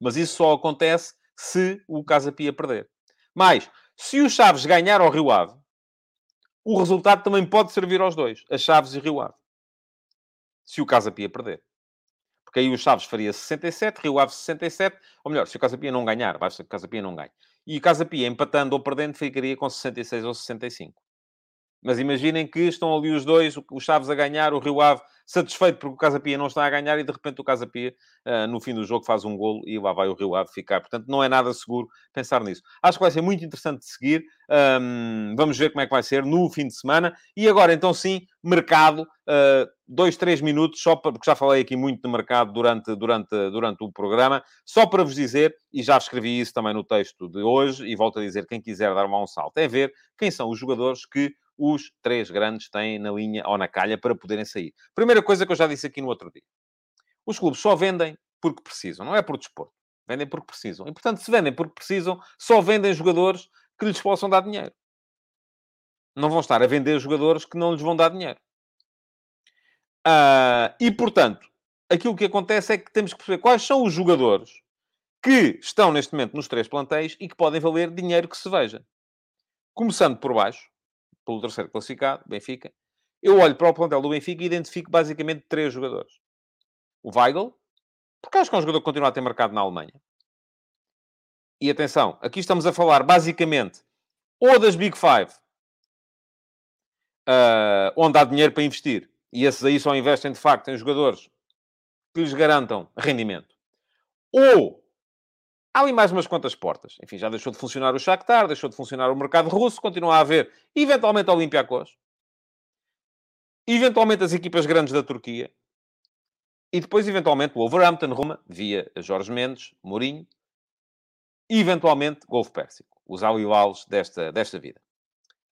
Mas isso só acontece se o Casa Pia perder. Mas, se o Chaves ganhar ao Rio Ave, o resultado também pode servir aos dois, a Chaves e Rio Ave. Se o Casa Pia perder. Porque aí o Chaves faria 67, Rio Ave 67, ou melhor, se o Casa Pia não ganhar, ser que o Casa Pia não ganhe. E o Casa Pia, empatando ou perdendo, ficaria com 66 ou 65. Mas imaginem que estão ali os dois, o Chaves a ganhar, o Rio Ave satisfeito porque o Casa Pia não está a ganhar e de repente o Casa Pia, uh, no fim do jogo, faz um golo e lá vai o Rio Ave ficar. Portanto, não é nada seguro pensar nisso. Acho que vai ser muito interessante de seguir. Vamos ver como é que vai ser no fim de semana. E agora, então, sim, mercado. Uh, dois, três minutos, só para, porque já falei aqui muito de mercado durante, durante, durante o programa, só para vos dizer, e já escrevi isso também no texto de hoje, e volto a dizer, quem quiser dar um salto, é ver quem são os jogadores que os três grandes têm na linha ou na calha para poderem sair. Primeira coisa que eu já disse aqui no outro dia. Os clubes só vendem porque precisam, não é por desporto. Vendem porque precisam. E, portanto, se vendem porque precisam, só vendem jogadores que lhes possam dar dinheiro. Não vão estar a vender jogadores que não lhes vão dar dinheiro. Uh, e, portanto, aquilo que acontece é que temos que perceber quais são os jogadores que estão neste momento nos três plantéis e que podem valer dinheiro que se veja. Começando por baixo, pelo terceiro classificado, Benfica, eu olho para o plantel do Benfica e identifico basicamente três jogadores. O Weigl, porque acho que é um jogador que continua a ter marcado na Alemanha. E atenção, aqui estamos a falar basicamente ou das Big Five, uh, onde há dinheiro para investir e esses aí só investem de facto em jogadores que lhes garantam rendimento. Ou há ali mais umas quantas portas. Enfim, já deixou de funcionar o Shakhtar, deixou de funcionar o mercado russo, continua a haver eventualmente a Olympiacos, eventualmente as equipas grandes da Turquia, e depois eventualmente o Wolverhampton, Roma, via Jorge Mendes, Mourinho, e eventualmente Golfo Pérsico, os Alilals desta, desta vida.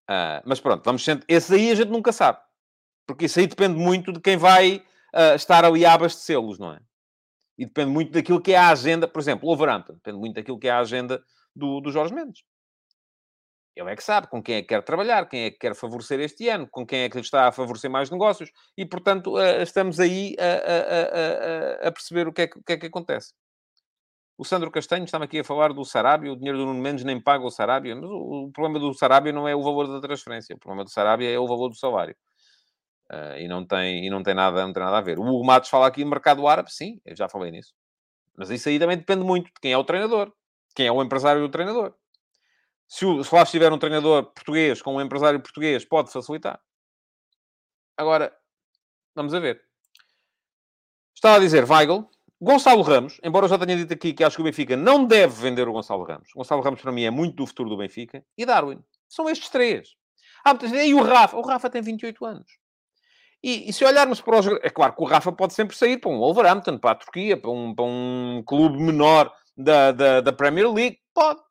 Uh, mas pronto, vamos sempre... Esse aí a gente nunca sabe. Porque isso aí depende muito de quem vai uh, estar ali a abastecê-los, não é? E depende muito daquilo que é a agenda, por exemplo, o Wolverhampton, depende muito daquilo que é a agenda do, do Jorge Mendes. Ele é que sabe com quem é que quer trabalhar, quem é que quer favorecer este ano, com quem é que lhe está a favorecer mais negócios, e portanto uh, estamos aí a, a, a, a perceber o que, é que, o que, é que acontece. O Sandro Castanho está aqui a falar do Sarabia, o dinheiro do Nuno Mendes nem paga o Sarabia, mas o, o problema do Sarabia não é o valor da transferência, o problema do Sarabia é o valor do salário. Uh, e, não tem, e não, tem nada, não tem nada a ver. O Hugo Matos fala aqui mercado árabe, sim, eu já falei nisso. Mas isso aí também depende muito de quem é o treinador, quem é o empresário do treinador. Se, o, se lá estiver um treinador português com um empresário português, pode facilitar. Agora, vamos a ver. Estava a dizer Weigl, Gonçalo Ramos, embora eu já tenha dito aqui que acho que o Benfica não deve vender o Gonçalo Ramos. O Gonçalo Ramos, para mim, é muito do futuro do Benfica. E Darwin. São estes três. Ah, e o Rafa? O Rafa tem 28 anos. E, e, se olharmos para os... É claro que o Rafa pode sempre sair para um Wolverhampton, para a Turquia, para um, para um clube menor da, da, da Premier League. Pode.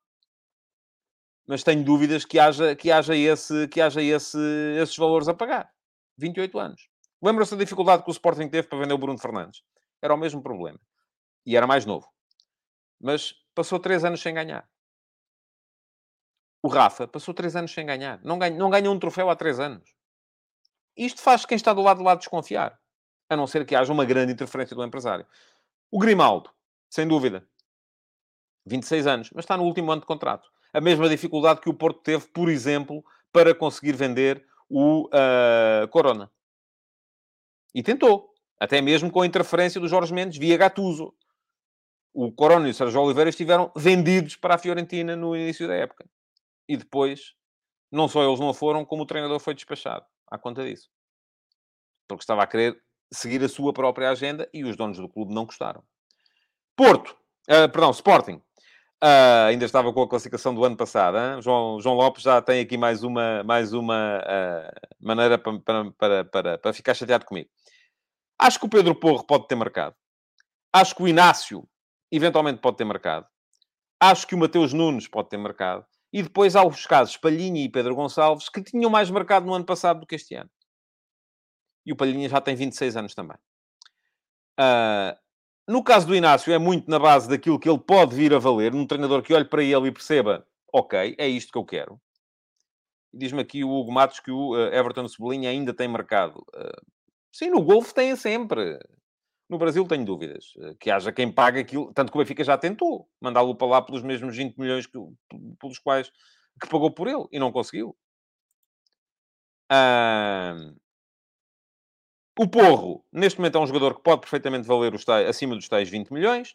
Mas tenho dúvidas que haja, que haja, esse, que haja esse, esses valores a pagar. 28 anos. Lembra-se da dificuldade que o Sporting teve para vender o Bruno Fernandes? Era o mesmo problema. E era mais novo. Mas passou três anos sem ganhar. O Rafa passou três anos sem ganhar. Não ganha, não ganha um troféu há três anos. Isto faz quem está do lado de lá desconfiar. A não ser que haja uma grande interferência do empresário. O Grimaldo, sem dúvida. 26 anos, mas está no último ano de contrato. A mesma dificuldade que o Porto teve, por exemplo, para conseguir vender o uh, Corona. E tentou. Até mesmo com a interferência do Jorge Mendes via Gattuso. O Corona e o Sérgio Oliveira estiveram vendidos para a Fiorentina no início da época. E depois, não só eles não foram, como o treinador foi despachado à conta disso. Porque estava a querer seguir a sua própria agenda e os donos do clube não gostaram. Porto, uh, perdão, Sporting. Uh, ainda estava com a classificação do ano passado. João, João Lopes já tem aqui mais uma, mais uma uh, maneira para, para, para, para ficar chateado comigo. Acho que o Pedro Porro pode ter marcado. Acho que o Inácio eventualmente pode ter marcado. Acho que o Mateus Nunes pode ter marcado. E depois há os casos Palhinha e Pedro Gonçalves que tinham mais marcado no ano passado do que este ano. E o Palhinha já tem 26 anos também. Uh, no caso do Inácio, é muito na base daquilo que ele pode vir a valer, num treinador que olhe para ele e perceba, ok, é isto que eu quero. Diz-me aqui o Hugo Matos que o uh, Everton Cebolinha ainda tem marcado. Uh, Sim, no Golfo tem sempre. No Brasil tenho dúvidas. Eh, que haja quem pague aquilo. Tanto que o Benfica já tentou mandá-lo para lá pelos mesmos 20 milhões que, pelos quais que pagou por ele e não conseguiu. O Porro, neste momento, é um jogador que pode perfeitamente valer os tais, acima dos tais 20 milhões.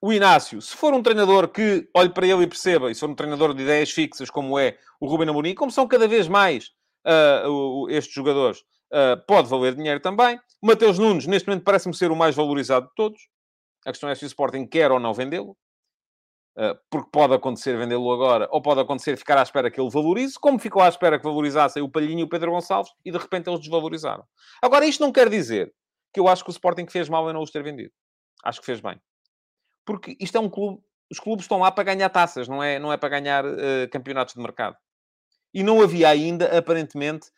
O Inácio, se for um treinador que olhe para ele e perceba, e se for um treinador de ideias fixas, como é o Ruben Amorim, como são cada vez mais uh, estes jogadores, Uh, pode valer dinheiro também. Mateus Nunes, neste momento, parece-me ser o mais valorizado de todos. A questão é se o Sporting quer ou não vendê-lo. Uh, porque pode acontecer vendê-lo agora, ou pode acontecer ficar à espera que ele valorize, como ficou à espera que valorizassem o Palhinho e o Pedro Gonçalves, e de repente eles desvalorizaram. Agora, isto não quer dizer que eu acho que o Sporting fez mal em não os ter vendido. Acho que fez bem. Porque isto é um clube... Os clubes estão lá para ganhar taças, não é, não é para ganhar uh, campeonatos de mercado. E não havia ainda, aparentemente,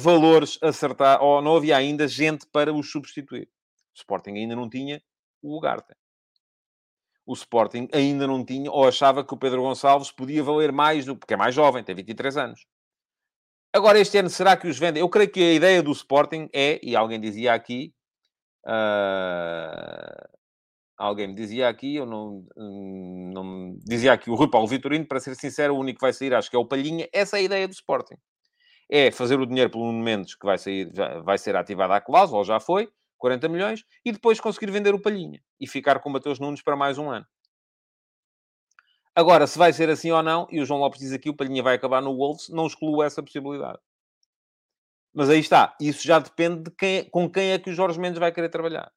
valores acertar, ou não havia ainda gente para os substituir. O Sporting ainda não tinha o Ugarte. O Sporting ainda não tinha, ou achava que o Pedro Gonçalves podia valer mais, do, porque é mais jovem, tem 23 anos. Agora, este ano, será que os vendem? Eu creio que a ideia do Sporting é, e alguém dizia aqui, uh, alguém me dizia aqui, eu não, não dizia aqui o Rui Paulo Vitorino, para ser sincero, o único que vai sair acho que é o Palhinha. Essa é a ideia do Sporting é fazer o dinheiro pelo Nuno Mendes, que vai, sair, vai ser ativada a cláusula, ou já foi, 40 milhões, e depois conseguir vender o Palhinha e ficar com o Mateus Nunes para mais um ano. Agora, se vai ser assim ou não, e o João Lopes diz aqui, o Palhinha vai acabar no Wolves, não excluo essa possibilidade. Mas aí está. Isso já depende de quem, com quem é que o Jorge Mendes vai querer trabalhar.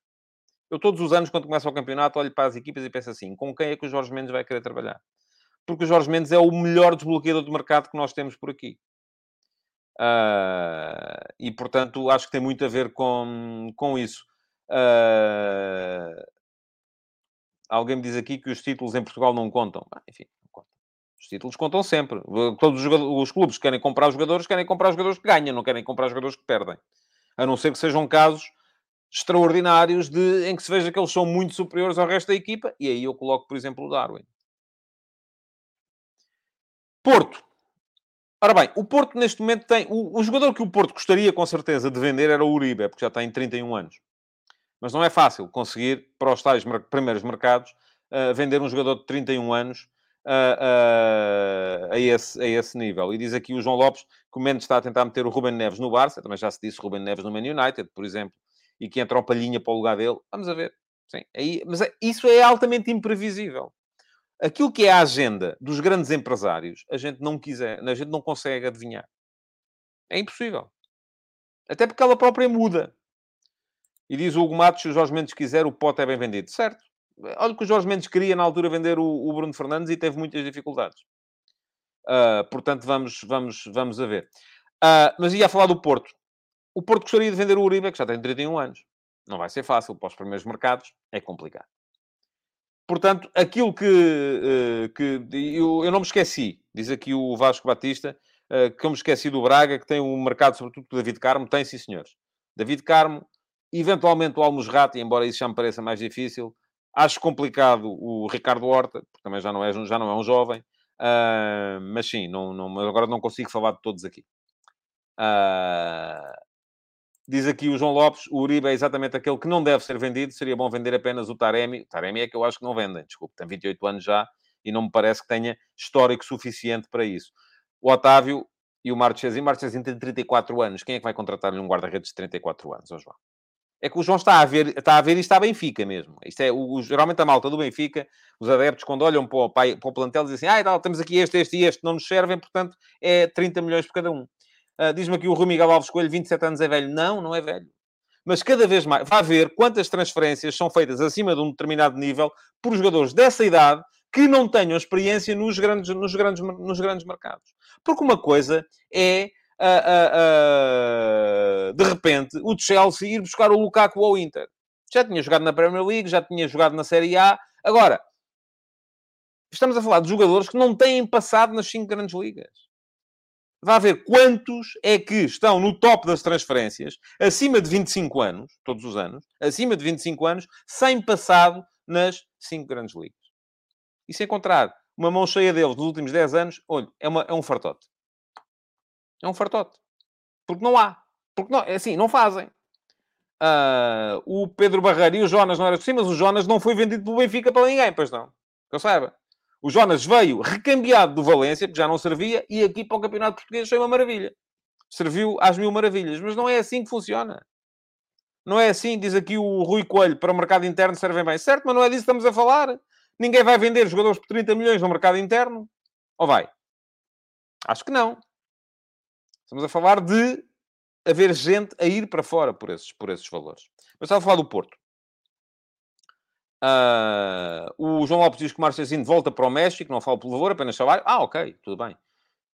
Eu todos os anos, quando começa o campeonato, olho para as equipas e penso assim, com quem é que o Jorge Mendes vai querer trabalhar? Porque o Jorge Mendes é o melhor desbloqueador de mercado que nós temos por aqui. Uh, e, portanto, acho que tem muito a ver com, com isso. Uh, alguém me diz aqui que os títulos em Portugal não contam. Ah, enfim, não contam. Os títulos contam sempre. Todos os, os, clubes que querem comprar jogadores, querem comprar jogadores que ganham, não querem comprar jogadores que perdem. A não ser que sejam casos extraordinários de, em que se veja que eles são muito superiores ao resto da equipa. E aí eu coloco, por exemplo, o Darwin. Porto. Ora bem, o Porto neste momento tem... O, o, jogador que o Porto gostaria, com certeza, de vender era o Uribe, porque já tem 31 anos. Mas não é fácil conseguir, para os tais primeiros mercados, uh, vender um jogador de 31 anos uh, uh, a, esse, a esse nível. E diz aqui o João Lopes que o Mendes está a tentar meter o Ruben Neves no Barça. Também já se disse Ruben Neves no Man United, por exemplo. E que entra o Palhinha para o lugar dele. Vamos a ver. Sim, aí, mas é, isso é altamente imprevisível aquilo que é a agenda dos grandes empresários, a gente não quiser, a gente não consegue adivinhar. É impossível. Até porque ela própria muda. E diz o Hugo Matos, se o Jorge Mendes quiser, o pote é bem vendido. Certo. Olha que o Jorge Mendes queria, na altura, vender o, o Bruno Fernandes e teve muitas dificuldades. Uh, portanto, vamos, vamos, vamos a ver. Uh, mas ia falar do Porto. O Porto gostaria de vender o Uribe, que já tem 31 anos. Não vai ser fácil para os primeiros mercados. É complicado. Portanto, aquilo que, uh, que eu, eu, não me esqueci, diz aqui o Vasco Batista, uh, que eu me esqueci do Braga, que tem um mercado, sobretudo com o David Carmo, tem sim, senhores. David Carmo, eventualmente o Almusrati, embora isso já me pareça mais difícil. Acho complicado o Ricardo Horta, porque também já não é, já não é um jovem. Uh, mas sim, não, não, agora não consigo falar de todos aqui. Uh, Diz aqui o João Lopes, o Uribe é exatamente aquele que não deve ser vendido, seria bom vender apenas o Taremi. O Taremi é que eu acho que não vendem, desculpe, tem 28 anos já e não me parece que tenha histórico suficiente para isso. O Otávio e o Marchesin, Marchesin tem 34 anos, quem é que vai contratar-lhe um guarda-redes de 34 anos, oh João? É que o João está a ver, está a ver e está Benfica mesmo. Isto é, o, geralmente a malta do Benfica, os adeptos, quando olham para o, para o plantel, dizem assim, ah, temos aqui este, este e este, não nos servem, portanto, é 30 milhões por cada um. Uh, Diz-me aqui o Rui Miguel Alves Coelho, 27 anos é velho. Não, não é velho. Mas cada vez mais, vai ver quantas transferências são feitas acima de um determinado nível por jogadores dessa idade que não tenham experiência nos grandes, nos grandes, nos grandes mercados. Porque uma coisa é, uh, uh, de repente, o Chelsea ir buscar o Lukaku ao Inter. Já tinha jogado na Premier League, já tinha jogado na Série A. Agora, estamos a falar de jogadores que não têm passado nas cinco grandes ligas. Vá ver quantos é que estão no top das transferências, acima de 25 anos, todos os anos, acima de 25 anos, sem passado nas cinco grandes ligas. E se encontrar uma mão cheia deles nos últimos 10 anos, olha, é, uma, é um fartote. É um fartote. Porque não há. Porque não, é assim, não fazem. Uh, o Pedro Barreiro e o Jonas não eram assim, mas o Jonas não foi vendido pelo Benfica para ninguém, pois não. Que eu saiba. O Jonas veio recambiado do Valência, porque já não servia, e aqui para o Campeonato Português foi uma maravilha. Serviu às mil maravilhas. Mas não é assim que funciona. Não é assim, diz aqui o Rui Coelho, para o mercado interno servem bem. Certo, mas não é disso que estamos a falar. Ninguém vai vender jogadores por 30 milhões no mercado interno. Ou vai? Acho que não. Estamos a falar de haver gente a ir para fora por esses, por esses valores. Mas estava a falar do Porto. Uh, o João Lopes diz que o Marchesino volta para o México, não falo pelo valor, apenas salário. Ah, ok, tudo bem.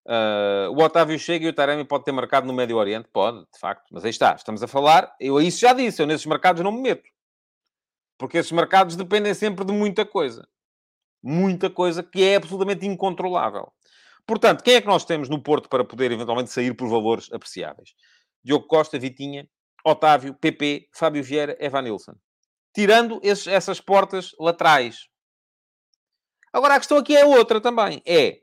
Uh, o Otávio chega e o Taremi pode ter marcado no Médio Oriente? Pode, de facto. Mas aí está, estamos a falar. Eu isso já disse, eu nesses mercados não me meto. Porque esses mercados dependem sempre de muita coisa. Muita coisa que é absolutamente incontrolável. Portanto, quem é que nós temos no Porto para poder eventualmente sair por valores apreciáveis? Diogo Costa, Vitinha, Otávio, PP, Fábio Vieira, Evanilson tirando esses, essas portas laterais. Agora, a questão aqui é outra também. É,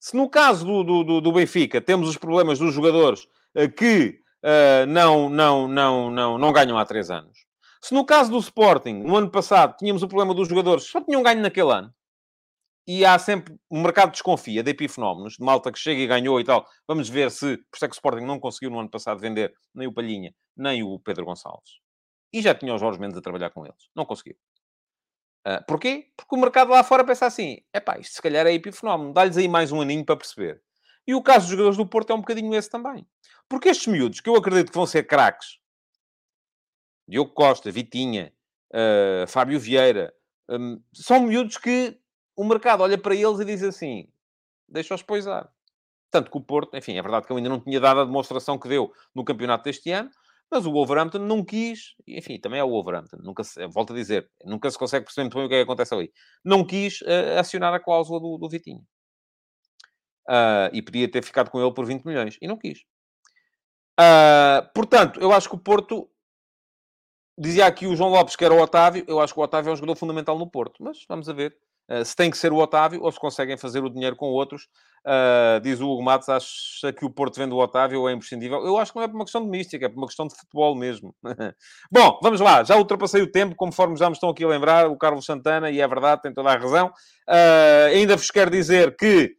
se no caso do, do, do Benfica temos os problemas dos jogadores uh, que uh, não, não, não, não, não ganham há três anos. Se no caso do Sporting, no ano passado, tínhamos o problema dos jogadores só tinham ganho naquele ano, e há sempre, o mercado desconfia de epifenómenos, de malta que chega e ganhou e tal. Vamos ver se, por isso é que o Sporting não conseguiu no ano passado vender nem o Palhinha, nem o Pedro Gonçalves. E já tinha os Jorge Mendes a trabalhar com eles. Não conseguiu. Uh, porquê? Porque o mercado lá fora pensa assim: é pá, isto se calhar é epifenómeno, dá-lhes aí mais um aninho para perceber. E o caso dos jogadores do Porto é um bocadinho esse também. Porque estes miúdos, que eu acredito que vão ser craques, Diogo Costa, Vitinha, uh, Fábio Vieira, um, são miúdos que o mercado olha para eles e diz assim, deixa-os poisar. Tanto que o Porto, enfim, é verdade que ele ainda não tinha dado a demonstração que deu no campeonato deste ano, mas o Wolverhampton não quis, enfim, também é o Wolverhampton, nunca se, volto a dizer, nunca se consegue perceber muito bem o que é que acontece ali. Não quis uh, acionar a cláusula do, do Vitinho. Uh, e podia ter ficado com ele por 20 milhões, e não quis. Uh, portanto, eu acho que o Porto dizia aqui o João Lopes que era o Otávio, eu acho que o Otávio é um jogador fundamental no Porto, mas vamos a ver. Uh, se tem que ser o Otávio ou se conseguem fazer o dinheiro com outros. Uh, diz o Hugo Matos, acha que o Porto vende o Otávio ou é imprescindível? Eu acho que não é por uma questão de mística, é por uma questão de futebol mesmo. Bom, vamos lá. Já ultrapassei o tempo, conforme já me estão aqui a lembrar, o Carlos Santana, e é verdade, tem toda a razão. Uh, ainda vos quero dizer que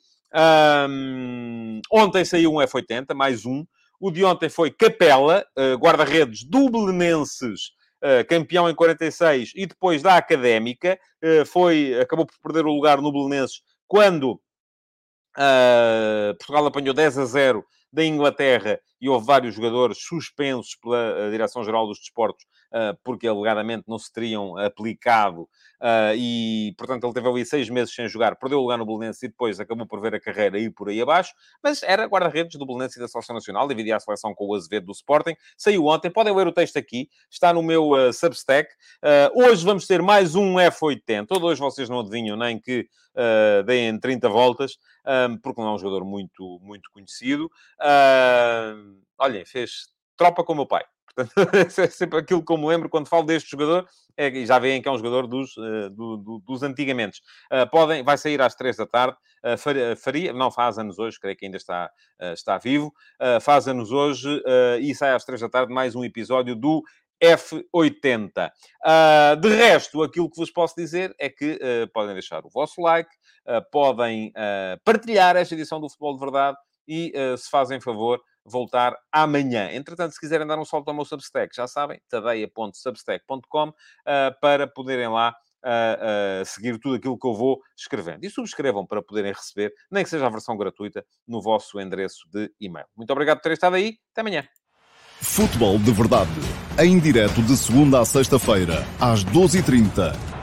um, ontem saiu um F80, mais um. O de ontem foi Capela, uh, guarda-redes dublinenses campeão em 46 e depois da Académica, uh, foi, acabou por perder o lugar no Belenenses quando Uh, Portugal apanhou 10 a 0 da Inglaterra e houve vários jogadores suspensos pela Direção-Geral dos Desportos uh, porque alegadamente não se teriam aplicado uh, e, portanto, ele teve ali seis meses sem jogar, perdeu o lugar no Belenense e depois acabou por ver a carreira ir por aí abaixo, mas era guarda-redes do Belenense e da Seleção Nacional, dividia a seleção com o Azevedo do Sporting, saiu ontem, podem ler o texto aqui, está no meu uh, Substack. hoje vamos ter mais um F80, ou vocês não adivinham nem que uh, deem 30 voltas, um, porque não é um jogador muito, muito conhecido. Uh, olhem, fez tropa com o meu pai. Portanto, é sempre aquilo que eu me lembro quando falo deste jogador, é, já veem que é um jogador dos, uh, do, do, dos antigamente. Uh, podem, vai sair às três da tarde, uh, faria, não faz anos hoje, creio que ainda está, está vivo, faz anos hoje e sai às três da tarde mais um episódio do F80. Uh, de resto, aquilo que vos posso dizer é que uh, podem deixar o vosso like, uh, podem partilhar esta edição do Futebol de Verdade e, se fazem favor, voltar amanhã. Entretanto, se quiserem dar um salto ao meu Substack, já sabem, tadeia.substack.com, para poderem lá uh, uh, seguir tudo aquilo que eu vou escrevendo. E subscrevam para poderem receber, nem que seja a versão gratuita, no vosso endereço de e-mail. Muito obrigado por terem estado aí. Até amanhã. Futebol de Verdade. Em direto de segunda a sexta-feira, às 12h30